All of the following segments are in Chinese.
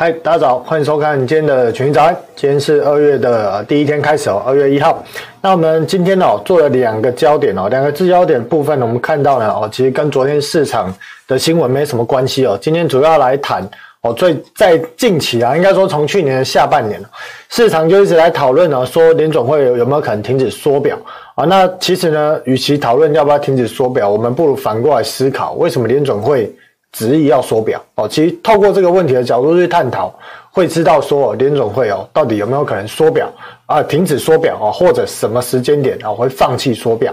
嗨，大家早，欢迎收看今天的群益早安。今天是二月的第一天开始哦，二月一号。那我们今天哦做了两个焦点哦，两个焦点部分呢，我们看到呢哦，其实跟昨天市场的新闻没什么关系哦。今天主要来谈哦，最在近期啊，应该说从去年的下半年，市场就一直来讨论呢，说联总会有有没有可能停止缩表啊？那其实呢，与其讨论要不要停止缩表，我们不如反过来思考，为什么联总会执意要缩表哦，其实透过这个问题的角度去探讨，会知道说联总会哦，到底有没有可能缩表啊，停止缩表啊，或者什么时间点啊会放弃缩表。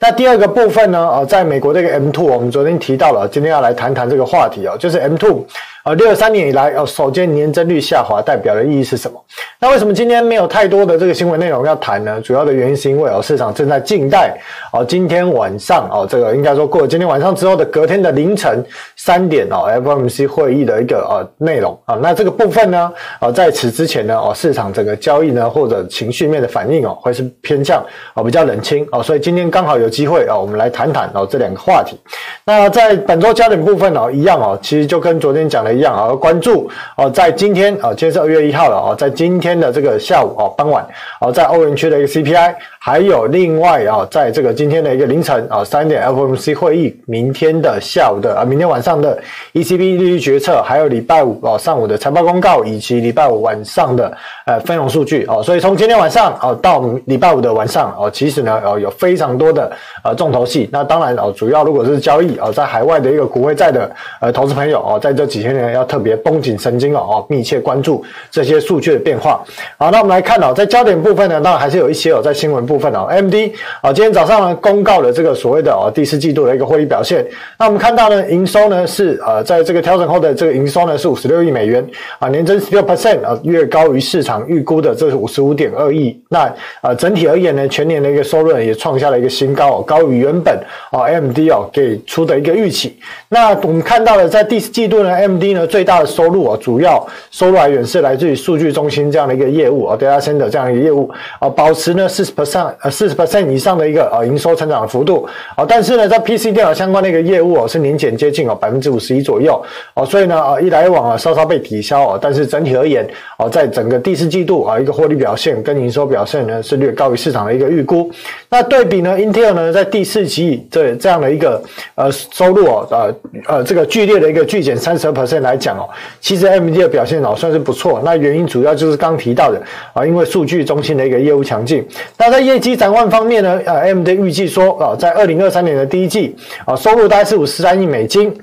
那第二个部分呢，呃，在美国这个 M two，我们昨天提到了，今天要来谈谈这个话题哦，就是 M two，呃，六三年以来，呃，首见年增率下滑，代表的意义是什么？那为什么今天没有太多的这个新闻内容要谈呢？主要的原因是因为哦，市场正在静待哦，今天晚上哦，这个应该说过了今天晚上之后的隔天的凌晨三点哦，FOMC 会议的一个呃内容啊。那这个部分呢，呃，在此之前呢，哦，市场整个交易呢或者情绪面的反应哦，会是偏向哦比较冷清哦，所以今天刚好有机会啊，我们来谈谈哦这两个话题。那在本周焦点部分哦，一样哦，其实就跟昨天讲的。一样啊，关注哦，在今天啊，今天是二月一号了啊，在今天的这个下午哦，傍晚哦，在欧元区的一个 CPI，还有另外啊，在这个今天的一个凌晨啊三点 FOMC 会议，明天的下午的啊，明天晚上的 ECB 利率决策，还有礼拜五哦上午的财报公告，以及礼拜五晚上的呃分红数据哦，所以从今天晚上哦到礼拜五的晚上哦，其实呢哦有非常多的呃重头戏。那当然哦，主要如果是交易哦，在海外的一个股汇债的呃投资朋友哦，在这几天呢。要特别绷紧神经了哦，密切关注这些数据的变化。好，那我们来看哦，在焦点部分呢，当然还是有一些哦，在新闻部分哦，M D 啊，今天早上呢公告了这个所谓的哦第四季度的一个获利表现。那我们看到呢，营收呢是呃，在这个调调整后的这个营收呢是五十六亿美元啊，年增十六 percent 啊，略高于市场预估的这是五十五点二亿。那啊，整体而言呢，全年的一个收入也创下了一个新高，高于原本啊 MD 哦给出的一个预期。那我们看到了在第四季度呢，MD 呢最大的收入啊，主要收入来源是来自于数据中心这样的一个业务啊，data center 这样一个业务啊，保持呢四十 percent 呃四十 percent 以上的一个呃营收成长的幅度啊，但是呢，在 PC 电脑相关的一个业务哦，是年减接近哦百分之五十一左右哦，所以呢啊一来一往啊稍稍被抵消啊，但是整体而言哦，在整个第四季度啊一个获利表现跟营收表现呢是略高于市场的一个预估。那对比呢，Intel 呢在第四季这这样的一个呃收入哦呃呃这个剧烈的一个巨减三十二 percent 来讲哦，其实 AMD 的表现哦算是不错，那原因主要就是刚提到的啊，因为数据中心的一个业务强劲。那在业绩展望方面呢，呃，AMD 预计说啊，在二零二三年的第一季啊，收入大概是五十三亿美金。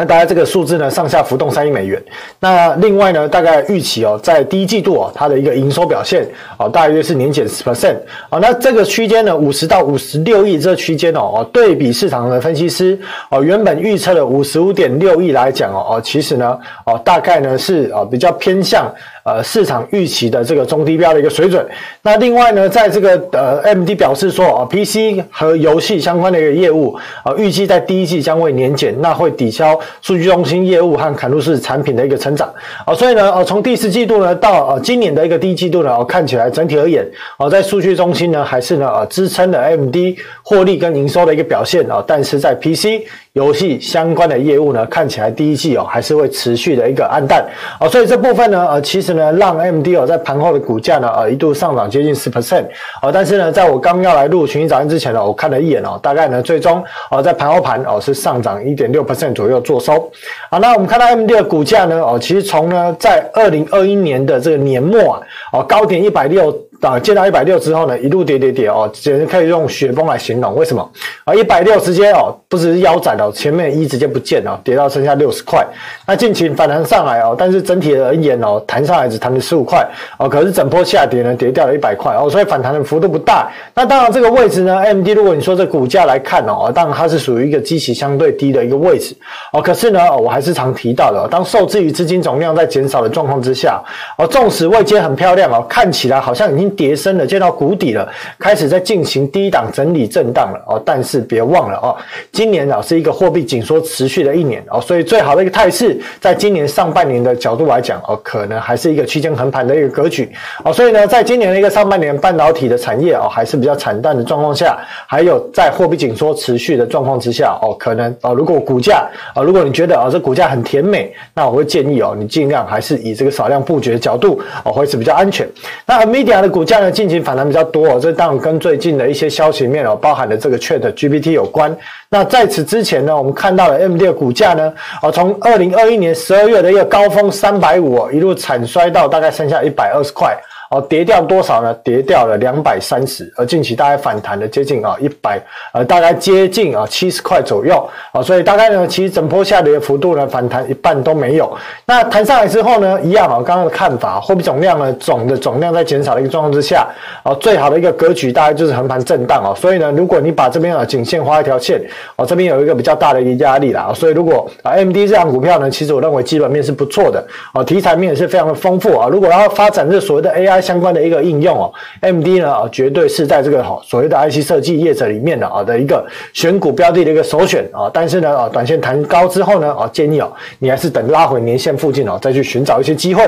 那大家这个数字呢，上下浮动三亿美元。那另外呢，大概预期哦，在第一季度哦，它的一个营收表现哦，大约是年减十 percent。哦，那这个区间呢，五十到五十六亿这个区间哦，哦，对比市场的分析师哦，原本预测的五十五点六亿来讲哦，哦，其实呢，哦，大概呢是哦比较偏向。呃，市场预期的这个中低标的一个水准。那另外呢，在这个呃，MD 表示说啊，PC 和游戏相关的一个业务啊，预计在第一季将会年减，那会抵消数据中心业务和嵌入式产品的一个成长啊。所以呢，呃，从第四季度呢到呃今年的一个第一季度呢，看起来整体而言啊，在数据中心呢还是呢呃支撑了 MD 获利跟营收的一个表现啊，但是在 PC 游戏相关的业务呢，看起来第一季哦还是会持续的一个暗淡啊。所以这部分呢，呃，其实呢。让 MD 哦在盘后的股价呢，呃一度上涨接近十 percent，啊，但是呢，在我刚要来录群益早安之前呢，我看了一眼哦，大概呢，最终哦在盘后盘哦是上涨一点六 percent 左右做收，好，那我们看到 MD 的股价呢，哦，其实从呢在二零二一年的这个年末啊，哦高点一百六。啊，见到一百六之后呢，一路跌跌跌哦，简直可以用雪崩来形容。为什么啊？一百六直接哦，不只是腰斩了，前面一直接不见了，跌到剩下六十块。那近期反弹上来哦，但是整体而言哦，弹上来只弹了十五块哦，可是整波下跌呢，跌掉了一百块哦，所以反弹的幅度不大。那当然这个位置呢，MD，如果你说这股价来看哦，当然它是属于一个基期相对低的一个位置哦。可是呢，我还是常提到的，当受制于资金总量在减少的状况之下哦，纵使位阶很漂亮哦，看起来好像已经。经跌深了，见到谷底了，开始在进行低档整理震荡了哦。但是别忘了哦，今年啊是一个货币紧缩持续的一年哦，所以最好的一个态势，在今年上半年的角度来讲哦，可能还是一个区间横盘的一个格局哦。所以呢，在今年的一个上半年，半导体的产业哦还是比较惨淡的状况下，还有在货币紧缩持续的状况之下哦，可能哦，如果股价啊，如果你觉得啊这股价很甜美，那我会建议哦，你尽量还是以这个少量布局的角度哦，会是比较安全。那 Media 的股股价呢，近期反弹比较多哦，这当然跟最近的一些消息面哦，包含了这个 ChatGPT 有关。那在此之前呢，我们看到了 M D 的股价呢，哦，从二零二一年十二月的一个高峰三百五，一路惨衰到大概剩下一百二十块。哦，跌掉多少呢？跌掉了两百三十，而近期大概反弹了接近啊一百，呃，大概接近啊七十块左右啊，所以大概呢，其实整波下跌的幅度呢，反弹一半都没有。那弹上来之后呢，一样啊，刚刚的看法，货币总量呢，总的总量在减少的一个状况之下，啊，最好的一个格局大概就是横盘震荡啊。所以呢，如果你把这边啊颈线画一条线，哦，这边有一个比较大的一个压力啦。所以如果啊 MD 这档股票呢，其实我认为基本面是不错的，啊，题材面也是非常的丰富啊。如果要发展这所谓的 AI 相关的一个应用哦，MD 呢，绝对是在这个哈所谓的 IC 设计业者里面的啊的一个选股标的的一个首选啊。但是呢啊，短线弹高之后呢啊，建议哦，你还是等拉回年线附近哦，再去寻找一些机会。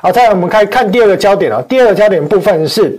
啊，再来我们看看第二个焦点啊，第二个焦点部分是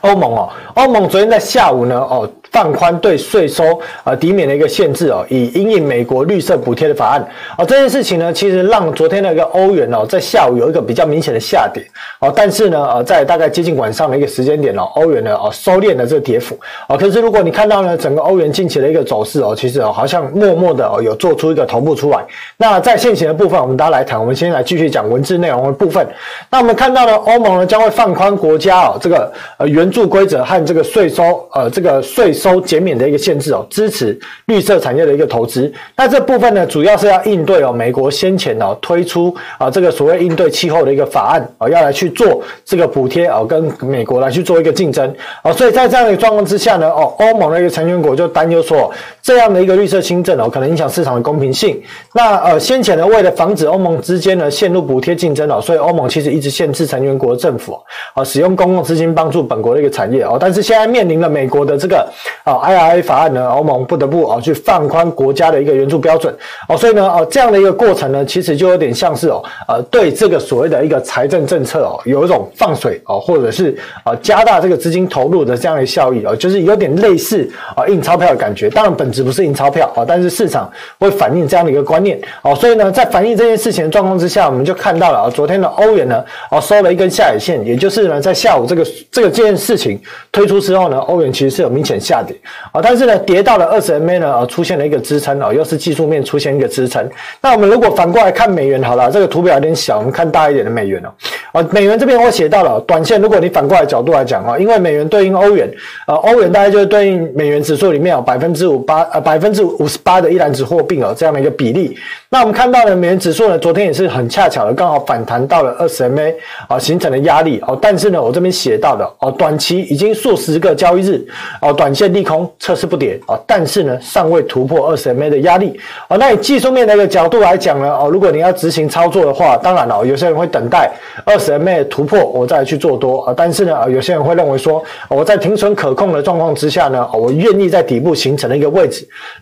欧盟哦，欧盟昨天在下午呢哦。放宽对税收呃抵免的一个限制哦，以因应美国绿色补贴的法案哦，这件事情呢，其实让昨天的一个欧元哦，在下午有一个比较明显的下跌哦，但是呢，呃，在大概接近晚上的一个时间点哦，欧元呢哦收敛了这个跌幅哦，可是如果你看到呢，整个欧元近期的一个走势哦，其实哦好像默默的哦有做出一个头部出来。那在现行的部分，我们大家来谈，我们先来继续讲文字内容的部分。那我们看到呢，欧盟呢将会放宽国家哦这个呃原援助规则和这个税收呃这个税。收减免的一个限制哦，支持绿色产业的一个投资。那这部分呢，主要是要应对哦，美国先前哦推出啊这个所谓应对气候的一个法案哦，要来去做这个补贴哦，跟美国来去做一个竞争哦。所以在这样的一个状况之下呢，哦，欧盟的一个成员国就担忧说，这样的一个绿色新政哦，可能影响市场的公平性。那呃，先前呢，为了防止欧盟之间呢陷入补贴竞争哦，所以欧盟其实一直限制成员国政府啊使用公共资金帮助本国的一个产业哦。但是现在面临了美国的这个。啊，IRA 法案呢，欧盟不得不啊去放宽国家的一个援助标准哦，所以呢，哦这样的一个过程呢，其实就有点像是哦，呃，对这个所谓的一个财政政策哦，有一种放水哦，或者是啊加大这个资金投入的这样的效益哦，就是有点类似啊印钞票的感觉。当然本只不是印钞票啊，但是市场会反映这样的一个观念哦，所以呢，在反映这件事情的状况之下，我们就看到了啊，昨天的欧元呢，哦收了一根下影线，也就是呢，在下午这个这个这件事情推出之后呢，欧元其实是有明显下跌。啊，但是呢，跌到了二十 MA 呢，呃，出现了一个支撑哦，又是技术面出现一个支撑。那我们如果反过来看美元好了，这个图表有点小，我们看大一点的美元哦。啊，美元这边我写到了，短线如果你反过来角度来讲啊，因为美元对应欧元，呃，欧元大概就是对应美元指数里面有百分之五八呃百分之五十八的一篮子货币哦，这样的一个比例。那我们看到的美元指数呢，昨天也是很恰巧的，刚好反弹到了二十 MA 啊，形成了压力哦。但是呢，我这边写到的哦，短期已经数十个交易日哦，短线利空。测试不跌啊，但是呢，尚未突破二十 MA 的压力啊。那以技术面的一个角度来讲呢，哦，如果你要执行操作的话，当然了，有些人会等待二十 MA 突破，我再去做多啊。但是呢，啊有些人会认为说，我在停损可控的状况之下呢，我愿意在底部形成的一个位置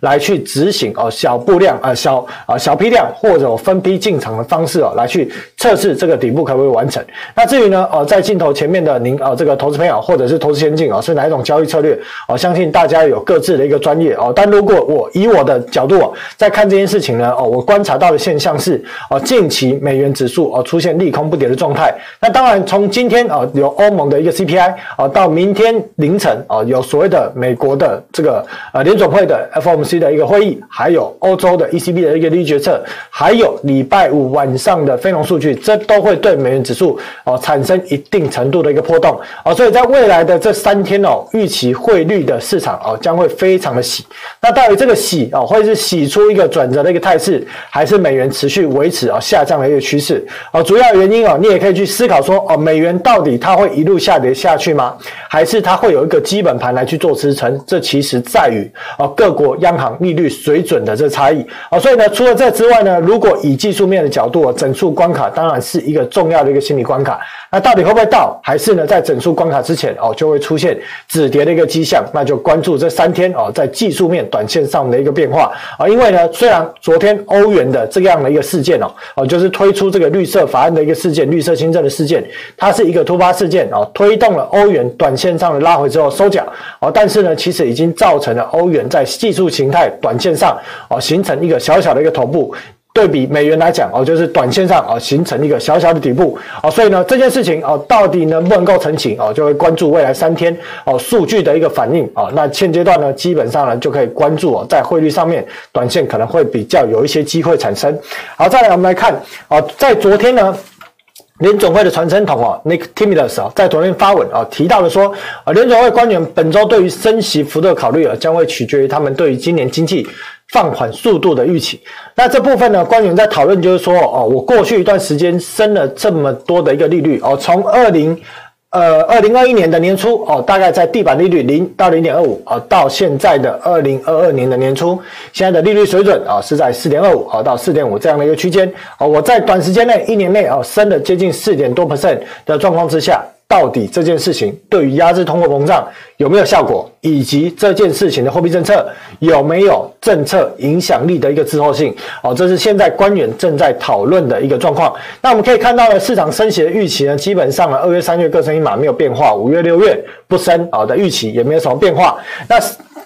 来去执行哦，小步量啊，小啊小批量或者分批进场的方式哦，来去测试这个底部可不可以完成。那至于呢，呃，在镜头前面的您啊，这个投资朋友或者是投资先进啊，是哪一种交易策略？我相信大家。有各自的一个专业哦，但如果我以我的角度哦，在看这件事情呢哦，我观察到的现象是哦，近期美元指数哦出现利空不跌的状态。那当然，从今天啊有欧盟的一个 CPI 啊，到明天凌晨啊有所谓的美国的这个呃联总会的 FOMC 的一个会议，还有欧洲的 ECB 的一个利率决策，还有礼拜五晚上的非农数据，这都会对美元指数哦产生一定程度的一个波动啊。所以在未来的这三天哦，预期汇率的市场哦将会非常的喜。那到底这个喜哦，会是喜出一个转折的一个态势，还是美元持续维持啊下降的一个趋势？哦，主要原因哦，你也可以去思考说哦，美元到底它会一路下跌下去吗？还是它会有一个基本盘来去做支撑？这其实在于哦各国央行利率水准的这差异哦。所以呢，除了这之外呢，如果以技术面的角度，整数关卡当然是一个重要的一个心理关卡。那到底会不会到？还是呢，在整数关卡之前哦，就会出现止跌的一个迹象？那就关注这三天哦，在技术面短线上的一个变化啊。因为呢，虽然昨天欧元的这样的一个事件哦，哦，就是推出这个绿色法案的一个事件，绿色新政的事件，它是一个突发事件哦，推动了欧元短线上的拉回之后收脚哦。但是呢，其实已经造成了欧元在技术形态短线上哦，形成一个小小的一个头部。对比美元来讲哦，就是短线上啊形成一个小小的底部哦，所以呢这件事情哦到底能不能够成型哦，就会关注未来三天哦数据的一个反应哦。那现阶段呢，基本上呢就可以关注哦，在汇率上面短线可能会比较有一些机会产生。好，再来我们来看哦，在昨天呢，联总会的传声筒哦，Nick Timiraos 啊，在昨天发文啊，提到了说啊，联总会官员本周对于升息幅度的考虑啊，将会取决于他们对于今年经济。放缓速度的预期，那这部分呢，官员在讨论就是说，哦，我过去一段时间升了这么多的一个利率，哦，从二零呃二零二一年的年初，哦，大概在地板利率零到零点二五，啊，到现在的二零二二年的年初，现在的利率水准啊是在四点二五，啊到四点五这样的一个区间，哦，我在短时间内一年内哦升了接近四点多 percent 的状况之下。到底这件事情对于压制通货膨胀有没有效果，以及这件事情的货币政策有没有政策影响力的一个滞后性？好，这是现在官员正在讨论的一个状况。那我们可以看到呢，市场升息的预期呢，基本上呢，二月、三月各升一码没有变化，五月、六月不升啊的预期也没有什么变化。那。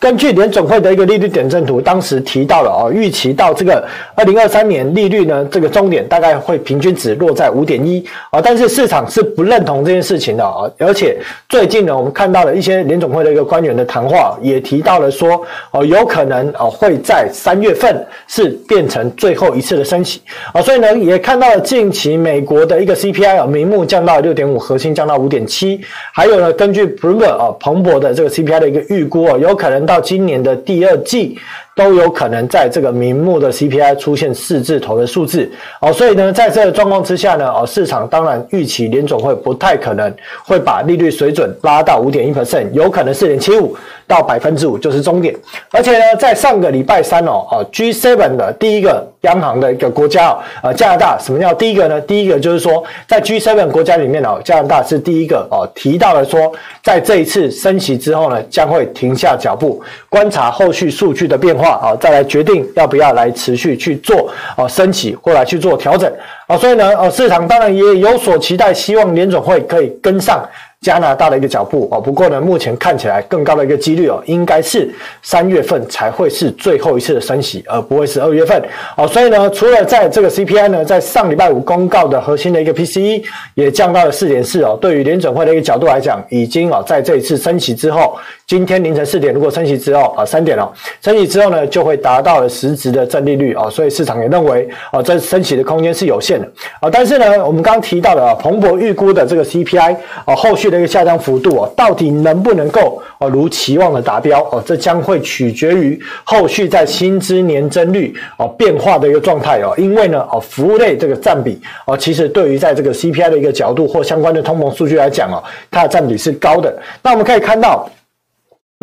根据联总会的一个利率点阵图，当时提到了哦，预期到这个二零二三年利率呢，这个终点大概会平均值落在五点一啊，但是市场是不认同这件事情的啊，而且最近呢，我们看到了一些联总会的一个官员的谈话，也提到了说哦，有可能哦会在三月份是变成最后一次的升息啊，所以呢，也看到了近期美国的一个 CPI 啊，名目降到六点五，核心降到五点七，还有呢，根据 Bloomberg 啊彭博的这个 CPI 的一个预估啊，有可能到。今年的第二季都有可能在这个明目的 CPI 出现四字头的数字哦，所以呢，在这个状况之下呢，哦，市场当然预期联总会不太可能会把利率水准拉到五点一 percent，有可能四点七五到百分之五就是终点。而且呢，在上个礼拜三哦，哦 G7 的第一个央行的一个国家哦，呃，加拿大，什么叫第一个呢？第一个就是说，在 G7 国家里面哦，加拿大是第一个哦，提到了说，在这一次升息之后呢，将会停下脚步。观察后续数据的变化啊，再来决定要不要来持续去做啊升起或来去做调整啊，所以呢，呃，市场当然也有所期待，希望联总会可以跟上。加拿大的一个脚步哦，不过呢，目前看起来更高的一个几率哦，应该是三月份才会是最后一次的升息，而不会是二月份哦。所以呢，除了在这个 CPI 呢，在上礼拜五公告的核心的一个 PCE 也降到了四点四哦，对于联准会的一个角度来讲，已经哦在这一次升息之后，今天凌晨四点如果升息之后啊三点哦，升息之后呢，就会达到了实质的正利率哦，所以市场也认为哦，这升息的空间是有限的啊。但是呢，我们刚刚提到的啊，彭博预估的这个 CPI 啊，后续。这个下降幅度哦，到底能不能够哦如期望的达标哦？这将会取决于后续在薪资年增率哦变化的一个状态哦。因为呢哦，服务类这个占比哦，其实对于在这个 CPI 的一个角度或相关的通膨数据来讲哦，它的占比是高的。那我们可以看到。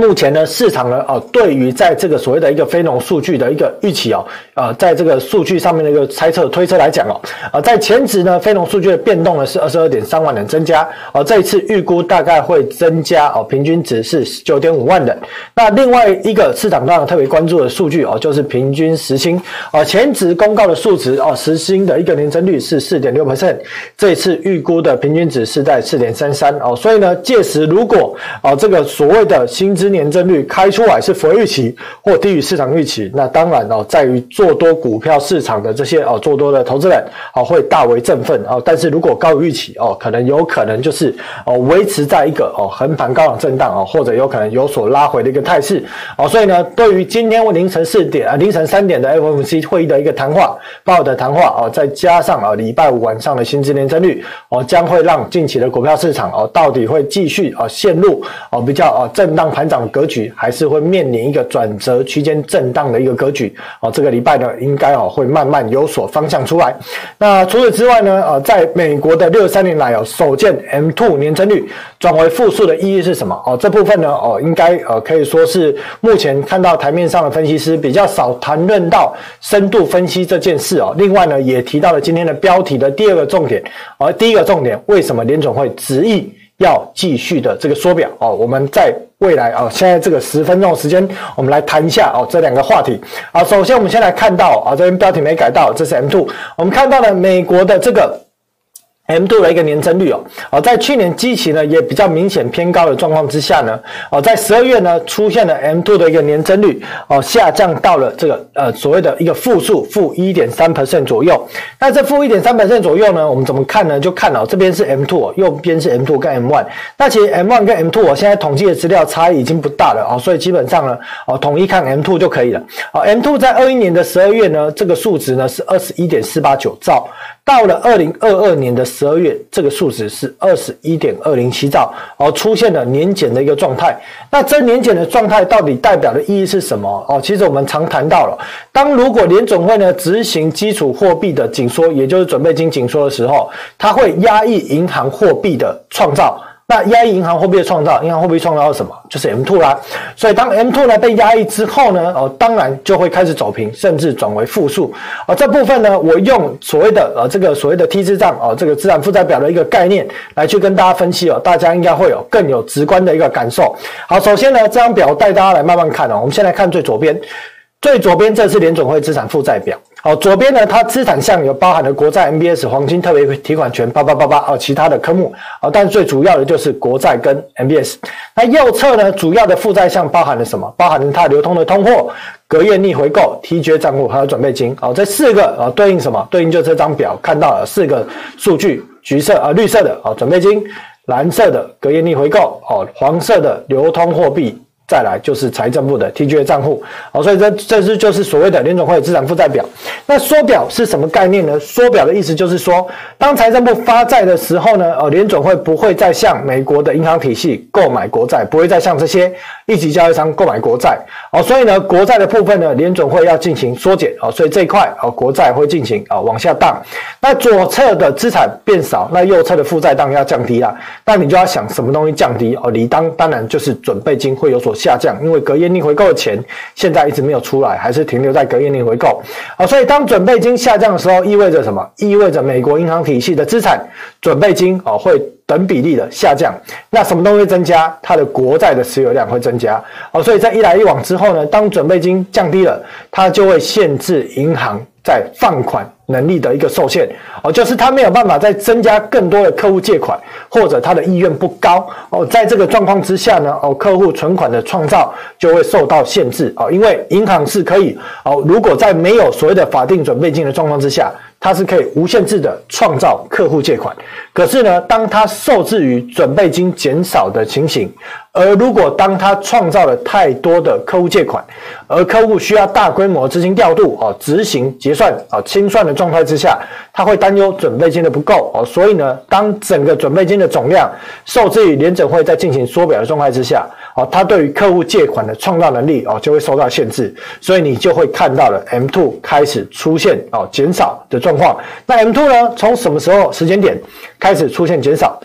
目前呢，市场呢，哦，对于在这个所谓的一个非农数据的一个预期哦，呃，在这个数据上面的一个猜测推测来讲哦，啊，在前值呢，非农数据的变动呢是二十二点三万人增加，哦，这一次预估大概会增加哦，平均值是十九点五万人。那另外一个市场当然特别关注的数据哦，就是平均时薪，啊，前值公告的数值哦，时薪的一个年增率是四点六 percent，这次预估的平均值是在四点三三哦，所以呢，届时如果哦这个所谓的薪资年增率开出来是符合预期或低于市场预期，那当然哦，在于做多股票市场的这些哦做多的投资人哦会大为振奋哦。但是如果高于预期哦，可能有可能就是哦维持在一个哦横盘高档震荡哦，或者有可能有所拉回的一个态势哦。所以呢，对于今天凌晨四点啊凌晨三点的 FOMC 会议的一个谈话，报的谈话哦，再加上啊礼拜五晚上的薪资年增率哦，将会让近期的股票市场哦到底会继续啊陷入哦比较啊震荡盘涨格局，还是会面临一个转折区间震荡的一个格局哦。这个礼拜呢，应该哦会慢慢有所方向出来。那除此之外呢，呃，在美国的六三年来哦首见 M2 年增率转为负数的意义是什么？哦，这部分呢哦应该呃可以说是目前看到台面上的分析师比较少谈论到深度分析这件事哦。另外呢，也提到了今天的标题的第二个重点，而第一个重点为什么联总会执意要继续的这个缩表哦，我们在未来啊，现在这个十分钟的时间，我们来谈一下哦这两个话题啊。首先，我们先来看到啊，这边标题没改到，这是 M two，我们看到了美国的这个。M2 的一个年增率哦，哦，在去年基期呢也比较明显偏高的状况之下呢，哦，在十二月呢出现了 M2 的一个年增率哦下降到了这个呃所谓的一个负数负一点三 percent 左右。那这负一点三 percent 左右呢，我们怎么看呢？就看哦这边是 M2，右边是 M2 跟 M1。那其实 M1 跟 M2 我现在统计的资料差异已经不大了哦，所以基本上呢哦统一看 M2 就可以了。哦，M2 在二一年的十二月呢，这个数值呢是二十一点四八九兆。到了二零二二年的十二月，这个数值是二十一点二零七兆，而，出现了年减的一个状态。那这年减的状态到底代表的意义是什么？哦，其实我们常谈到了，当如果联总会呢执行基础货币的紧缩，也就是准备金紧缩的时候，它会压抑银行货币的创造。那压抑银行货币的创造，银行货币创造什么？就是 M two 啦。所以当 M two 呢被压抑之后呢，哦，当然就会开始走平，甚至转为负数。而这部分呢，我用所谓的呃这个所谓的 T 字账哦，这个资产负债表的一个概念来去跟大家分析哦，大家应该会有更有直观的一个感受。好，首先呢，这张表带大家来慢慢看哦。我们先来看最左边，最左边这是联准会资产负债表。好，左边呢，它资产项有包含了国债、MBS、黄金、特别提款权，八八八八哦，其他的科目啊，但最主要的就是国债跟 MBS。那右侧呢，主要的负债项包含了什么？包含了它流通的通货、隔夜逆回购、提缴账户还有准备金。哦，这四个啊，对应什么？对应就这张表看到了四个数据：橘色啊，绿色的啊，准备金；蓝色的隔夜逆回购哦，黄色的流通货币。再来就是财政部的 TGA 账户，好，所以这这是就是所谓的联总会资产负债表。那缩表是什么概念呢？缩表的意思就是说，当财政部发债的时候呢，呃，联总会不会再向美国的银行体系购买国债，不会再向这些一级交易商购买国债。哦，所以呢，国债的部分呢，联准会要进行缩减。哦，所以这一块哦，国债会进行啊往下荡。那左侧的资产变少，那右侧的负债当然要降低啦。那你就要想什么东西降低？哦，理当当然就是准备金会有所。下降，因为隔夜逆回购的钱现在一直没有出来，还是停留在隔夜逆回购。好，所以当准备金下降的时候，意味着什么？意味着美国银行体系的资产准备金哦会等比例的下降。那什么东西增加？它的国债的持有量会增加。哦，所以在一来一往之后呢，当准备金降低了，它就会限制银行在放款。能力的一个受限哦，就是他没有办法再增加更多的客户借款，或者他的意愿不高哦，在这个状况之下呢，哦，客户存款的创造就会受到限制哦，因为银行是可以哦，如果在没有所谓的法定准备金的状况之下，它是可以无限制的创造客户借款。可是呢，当它受制于准备金减少的情形。而如果当他创造了太多的客户借款，而客户需要大规模资金调度啊，执行结算啊清算的状态之下，他会担忧准备金的不够哦，所以呢，当整个准备金的总量受制于联准会在进行缩表的状态之下，哦，他对于客户借款的创造能力哦就会受到限制，所以你就会看到了 M two 开始出现哦减少的状况。那 M two 呢，从什么时候时间点开始出现减少？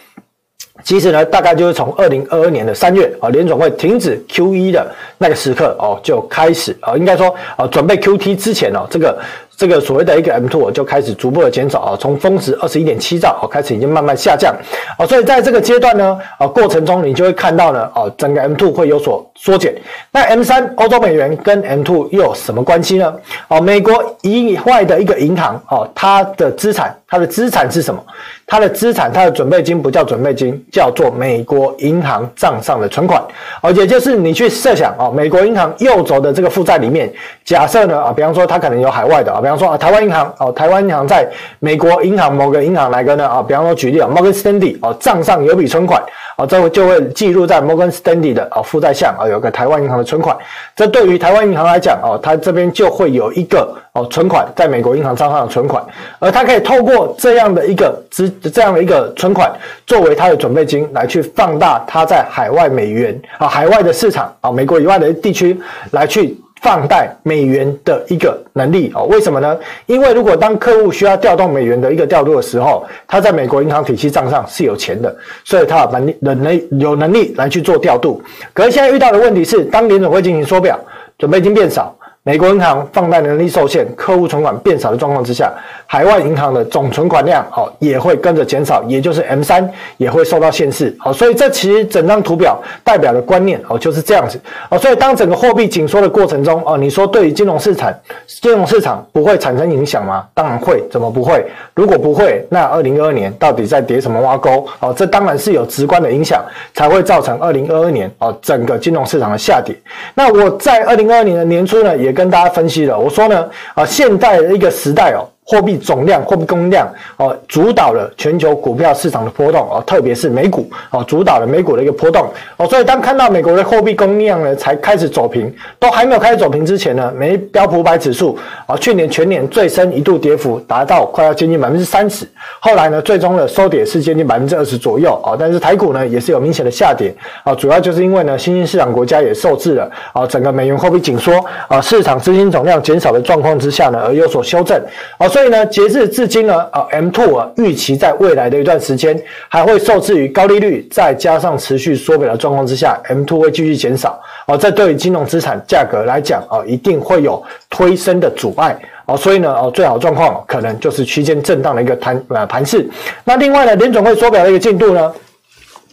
其实呢，大概就是从二零二二年的三月啊，联总会停止 QE 的那个时刻哦，就开始啊，应该说啊，准备 QT 之前哦，这个这个所谓的一个 M2 就开始逐步的减少啊，从峰值二十一点七兆哦开始已经慢慢下降哦，所以在这个阶段呢啊过程中你就会看到呢哦整个 M2 会有所缩减。那 M3 欧洲美元跟 M2 又有什么关系呢？哦，美国以外的一个银行哦，它的资产它的资产是什么？它的资产它的准备金不叫准备金，叫做美国银行账上的存款哦，也就是你去设想哦，美国银行右轴的这个负债里面，假设呢啊，比方说它可能有海外的啊。比方说啊，台湾银行哦，台湾银行在美国银行某个银行来个呢啊，比方说举例啊，Morgan Stanley 哦，账上有笔存款啊，这就会记录在 Morgan Stanley 的啊负债项啊，有个台湾银行的存款。这对于台湾银行来讲哦，它这边就会有一个哦存款在美国银行账上的存款，而它可以透过这样的一个资这样的一个存款作为它的准备金来去放大它在海外美元啊海外的市场啊美国以外的地区来去。放贷美元的一个能力哦，为什么呢？因为如果当客户需要调动美元的一个调度的时候，他在美国银行体系账上是有钱的，所以他有能力能力有能力来去做调度。可是现在遇到的问题是，当联总会进行缩表，准备金变少。美国银行放贷能力受限，客户存款变少的状况之下，海外银行的总存款量哦也会跟着减少，也就是 M 三也会受到限制。好，所以这其实整张图表代表的观念哦就是这样子哦。所以当整个货币紧缩的过程中哦，你说对于金融市场金融市场不会产生影响吗？当然会，怎么不会？如果不会，那二零二二年到底在跌什么挖沟？哦，这当然是有直观的影响，才会造成二零二二年哦整个金融市场的下跌。那我在二零二二年的年初呢也。跟大家分析了，我说呢，啊，现代的一个时代哦。货币总量、货币供应量哦，主导了全球股票市场的波动哦，特别是美股哦，主导了美股的一个波动哦。所以当看到美国的货币供应量呢，才开始走平，都还没有开始走平之前呢，美标普五百指数啊，去年全年最深一度跌幅达到快要接近百分之三十，后来呢，最终的收跌是接近百分之二十左右啊。但是台股呢，也是有明显的下跌啊，主要就是因为呢，新兴市场国家也受制了啊，整个美元货币紧缩啊，市场资金总量减少的状况之下呢，而有所修正啊。所以呢，截至至今呢，啊，M two 啊，预期在未来的一段时间还会受制于高利率，再加上持续缩表的状况之下，M two 会继续减少。哦，这对于金融资产价格来讲，哦，一定会有推升的阻碍。哦，所以呢，哦，最好状况可能就是区间震荡的一个盘呃盘势。那另外呢，联准会缩表的一个进度呢？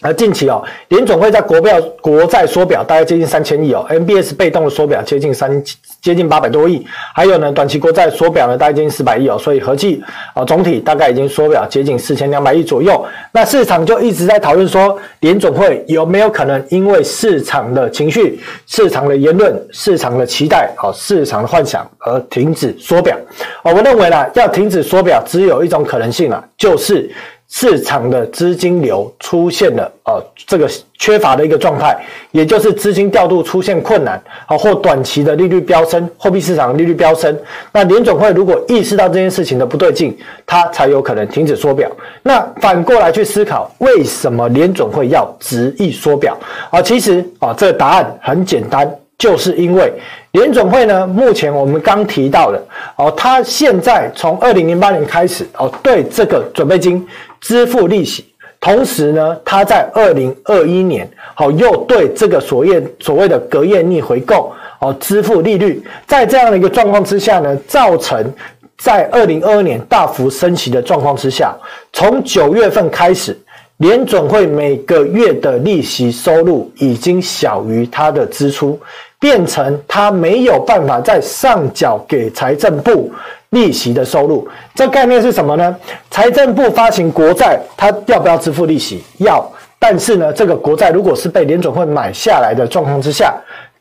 而近期哦，联总会在国票国债缩表大概接近三千亿哦，MBS 被动的缩表接近三接近八百多亿，还有呢短期国债缩表呢大概接近四百亿哦，所以合计啊总体大概已经缩表接近四千两百亿左右。那市场就一直在讨论说，联总会有没有可能因为市场的情绪、市场的言论、市场的期待、哦市场的幻想而停止缩表？哦，我认为呢，要停止缩表只有一种可能性了，就是。市场的资金流出现了呃这个缺乏的一个状态，也就是资金调度出现困难啊，或短期的利率飙升，货币市场利率飙升。那联准会如果意识到这件事情的不对劲，它才有可能停止缩表。那反过来去思考，为什么联准会要执意缩表啊？其实啊，这个答案很简单。就是因为联总会呢，目前我们刚提到的哦，它现在从二零零八年开始哦，对这个准备金支付利息，同时呢，它在二零二一年好又对这个所谓所谓的隔夜逆回购哦支付利率，在这样的一个状况之下呢，造成在二零二二年大幅升息的状况之下，从九月份开始。联准会每个月的利息收入已经小于它的支出，变成他没有办法再上缴给财政部利息的收入。这概念是什么呢？财政部发行国债，他要不要支付利息？要。但是呢，这个国债如果是被联准会买下来的状况之下。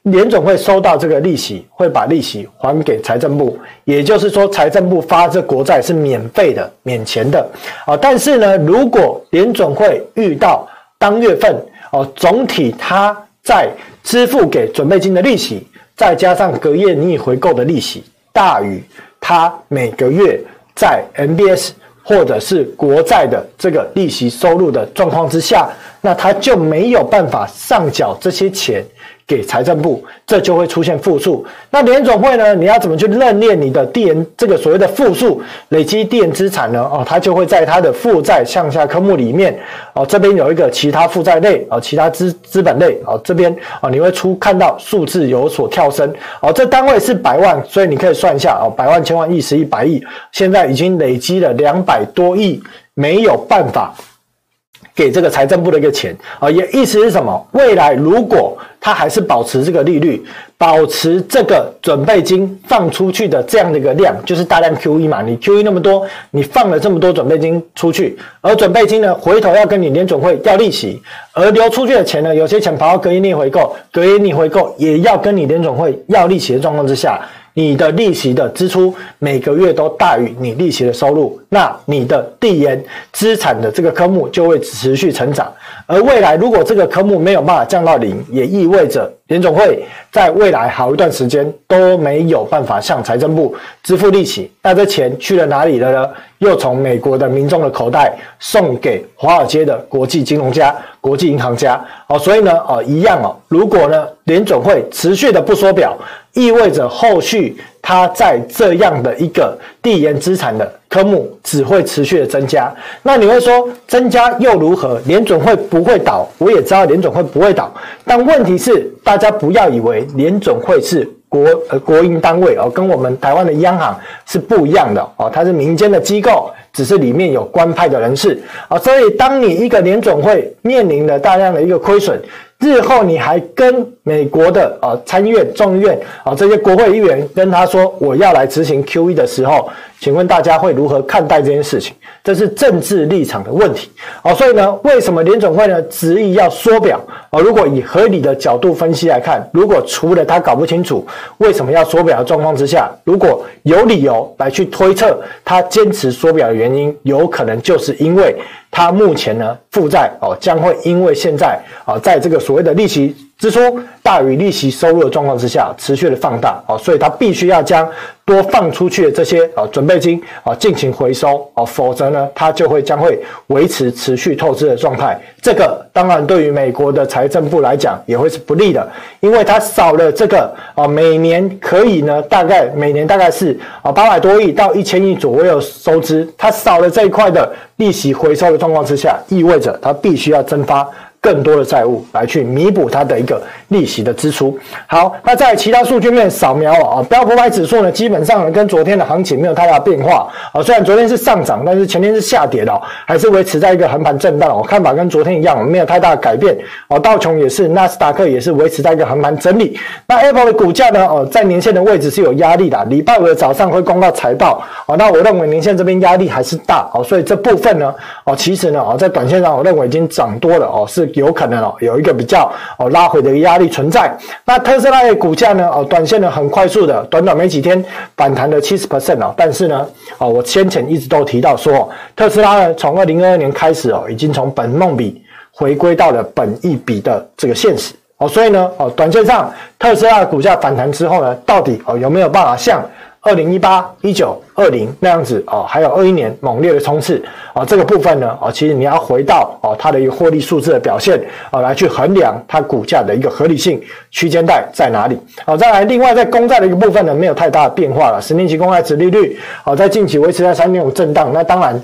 联准会收到这个利息，会把利息还给财政部，也就是说，财政部发这国债是免费的、免钱的啊。但是呢，如果联准会遇到当月份哦，总体它在支付给准备金的利息，再加上隔夜逆回购的利息大于他每个月在 MBS 或者是国债的这个利息收入的状况之下，那他就没有办法上缴这些钱。给财政部，这就会出现负数。那联总会呢，你要怎么去认列你的递延这个所谓的负数累积递延资产呢？哦，它就会在它的负债项下科目里面哦，这边有一个其他负债类哦，其他资资本类哦，这边哦，你会出看到数字有所跳升哦，这单位是百万，所以你可以算一下哦，百万、千万、亿、十亿、百亿，现在已经累积了两百多亿，没有办法。给这个财政部的一个钱啊，也意思是什么？未来如果它还是保持这个利率，保持这个准备金放出去的这样的一个量，就是大量 QE 嘛。你 QE 那么多，你放了这么多准备金出去，而准备金呢，回头要跟你联准会要利息，而流出去的钱呢，有些钱跑到隔夜逆回购，隔夜逆回购也要跟你联准会要利息的状况之下。你的利息的支出每个月都大于你利息的收入，那你的递延资产的这个科目就会持续成长。而未来如果这个科目没有办法降到零，也意味着联总会在未来好一段时间都没有办法向财政部支付利息。那这钱去了哪里了呢？又从美国的民众的口袋送给华尔街的国际金融家、国际银行家。哦，所以呢，哦，一样哦。如果呢，联总会持续的不缩表，意味着后续它在这样的一个递延资产的科目只会持续的增加。那你会说增加又如何？联总会不会倒？我也知道联总会不会倒，但问题是大家不要以为联总会是国呃国营单位哦，跟我们台湾的央行是不一样的哦，它是民间的机构，只是里面有官派的人士啊。所以当你一个联总会面临了大量的一个亏损。日后你还跟美国的啊参议院、众议院啊这些国会议员跟他说，我要来执行 QE 的时候，请问大家会如何看待这件事情？这是政治立场的问题啊。所以呢，为什么联总会呢执意要缩表啊？如果以合理的角度分析来看，如果除了他搞不清楚为什么要缩表的状况之下，如果有理由来去推测他坚持缩表的原因，有可能就是因为。他目前呢，负债哦将会因为现在啊，在这个所谓的利息支出大于利息收入的状况之下，持续的放大哦，所以他必须要将多放出去的这些啊准备金啊进行回收哦，否则呢，他就会将会维持持续透支的状态。这个当然对于美国的财政部来讲也会是不利的，因为它少了这个啊每年可以呢大概每年大概是啊八百多亿到一千亿左右收支，它少了这一块的。利息回收的状况之下，意味着它必须要增发更多的债务来去弥补它的一个利息的支出。好，那在其他数据面扫描啊，标普百指数呢，基本上跟昨天的行情没有太大变化啊。虽然昨天是上涨，但是前天是下跌的，还是维持在一个横盘震荡。我看法跟昨天一样，没有太大的改变。哦，道琼也是，纳斯达克也是维持在一个横盘整理。那 Apple 的股价呢？哦，在年线的位置是有压力的。礼拜五的早上会公告财报。哦，那我认为年线这边压力还是大。哦，所以这部分呢，哦，其实呢，哦，在短线上我认为已经涨多了。哦，是。有可能哦，有一个比较哦拉回的一个压力存在。那特斯拉的股价呢？哦，短线呢很快速的，短短没几天反弹了七十 percent 哦。但是呢，哦，我先前一直都提到说，特斯拉呢从二零二二年开始哦，已经从本梦比回归到了本益比的这个现实哦。所以呢，哦，短线上特斯拉的股价反弹之后呢，到底哦有没有办法像？二零一八、一九、二零那样子哦，还有二一年猛烈的冲刺啊，这个部分呢，哦，其实你要回到哦它的一个获利数字的表现啊，来去衡量它股价的一个合理性区间带在哪里。好，再来，另外在公债的一个部分呢，没有太大的变化了，十年期公债殖利率好，在近期维持在三点五震荡，那当然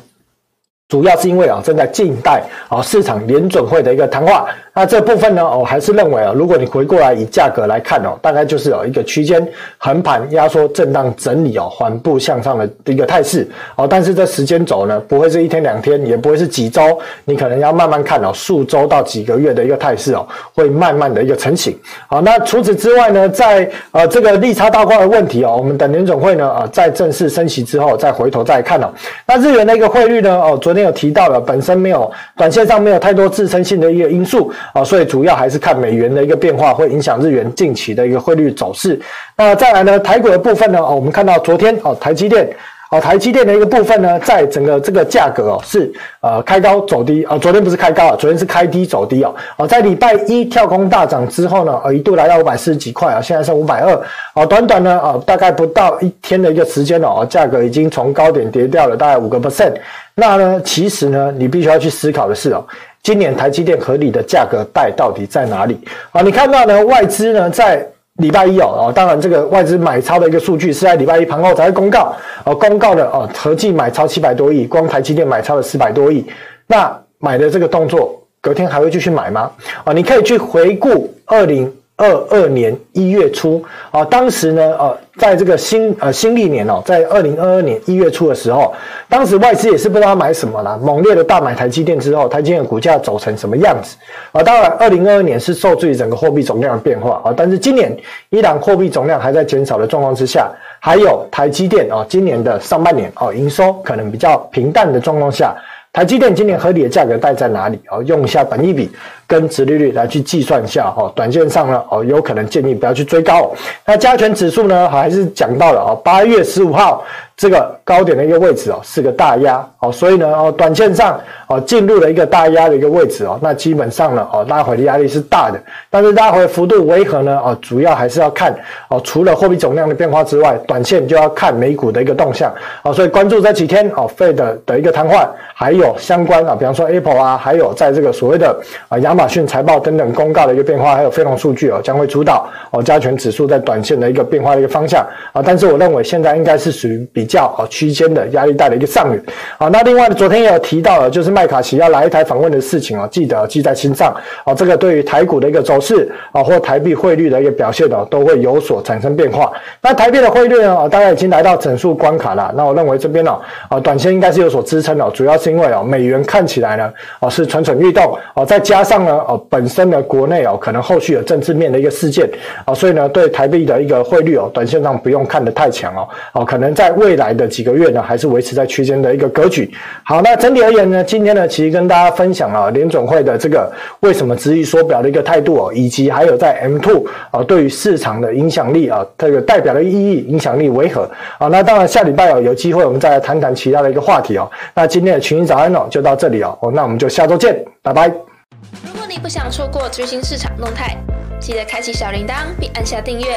主要是因为啊正在静待啊市场联准会的一个谈话。那这部分呢，我还是认为啊，如果你回过来以价格来看哦，大概就是有一个区间横盘压缩震荡整理哦，缓步向上的一个态势哦。但是这时间轴呢，不会是一天两天，也不会是几周，你可能要慢慢看哦，数周到几个月的一个态势哦，会慢慢的一个成型。好，那除此之外呢，在呃这个利差倒挂的问题哦，我们等联准会呢啊在正式升息之后再回头再看哦。那日元的一个汇率呢哦，昨天没有提到了，本身没有短线上没有太多支撑性的一个因素。啊，所以主要还是看美元的一个变化，会影响日元近期的一个汇率走势。那再来呢，台股的部分呢，我们看到昨天哦，台积电，哦，台积电的一个部分呢，在整个这个价格哦，是呃开高走低啊，昨天不是开高啊，昨天是开低走低哦。哦，在礼拜一跳空大涨之后呢，呃，一度来到五百四十几块啊，现在是五百二。哦，短短呢，啊，大概不到一天的一个时间哦，价格已经从高点跌掉了大概五个 percent。那呢，其实呢，你必须要去思考的是哦今年台积电合理的价格带到底在哪里？啊，你看到呢，外资呢在礼拜一哦，当然这个外资买超的一个数据是在礼拜一盘后才会公告，哦，公告的哦，合计买超七百多亿，光台积电买超了四百多亿，那买的这个动作，隔天还会继续买吗？啊，你可以去回顾二零。二二年一月初啊，当时呢，呃，在这个新呃新历年哦，在二零二二年一月初的时候，当时外资也是不知道买什么啦，猛烈的大买台积电之后，台积电股价走成什么样子啊？当然，二零二二年是受制于整个货币总量的变化啊，但是今年依然货币总量还在减少的状况之下，还有台积电啊，今年的上半年哦，营收可能比较平淡的状况下，台积电今年合理的价格带在哪里哦？用一下本益比。跟殖利率来去计算一下哦，短线上呢哦，有可能建议不要去追高。那加权指数呢，还是讲到了哦，八月十五号这个高点的一个位置哦，是个大压哦，所以呢哦，短线上哦进入了一个大压的一个位置哦，那基本上呢哦，拉回的压力是大的，但是拉回幅度为何呢？哦，主要还是要看哦，除了货币总量的变化之外，短线就要看美股的一个动向哦，所以关注这几天哦，Fed 的一个瘫痪，还有相关啊，比方说 Apple 啊，还有在这个所谓的啊亚。亚马逊财报等等公告的一个变化，还有非农数据哦，将会主导哦加权指数在短线的一个变化的一个方向啊。但是我认为现在应该是属于比较哦区间的压力带的一个上缘啊。那另外呢，昨天也有提到了，就是麦卡锡要来一台访问的事情啊，记得记在心上啊。这个对于台股的一个走势啊，或台币汇率的一个表现哦，都会有所产生变化。那台币的汇率呢啊，大概已经来到整数关卡了。那我认为这边呢啊，短线应该是有所支撑的，主要是因为哦美元看起来呢啊是蠢蠢欲动啊，再加上。呢啊，本身的国内哦，可能后续有政治面的一个事件啊，所以呢，对台币的一个汇率哦，短线上不用看得太强哦，哦，可能在未来的几个月呢，还是维持在区间的一个格局。好，那整体而言呢，今天呢，其实跟大家分享啊，联总会的这个为什么执意缩表的一个态度哦，以及还有在 M two 啊，对于市场的影响力啊，这个代表的意义、影响力为何啊？那当然，下礼拜哦，有机会我们再来谈谈其他的一个话题哦。那今天的群英早安哦，就到这里哦，那我们就下周见，拜拜。如果你不想错过最新市场动态，记得开启小铃铛并按下订阅。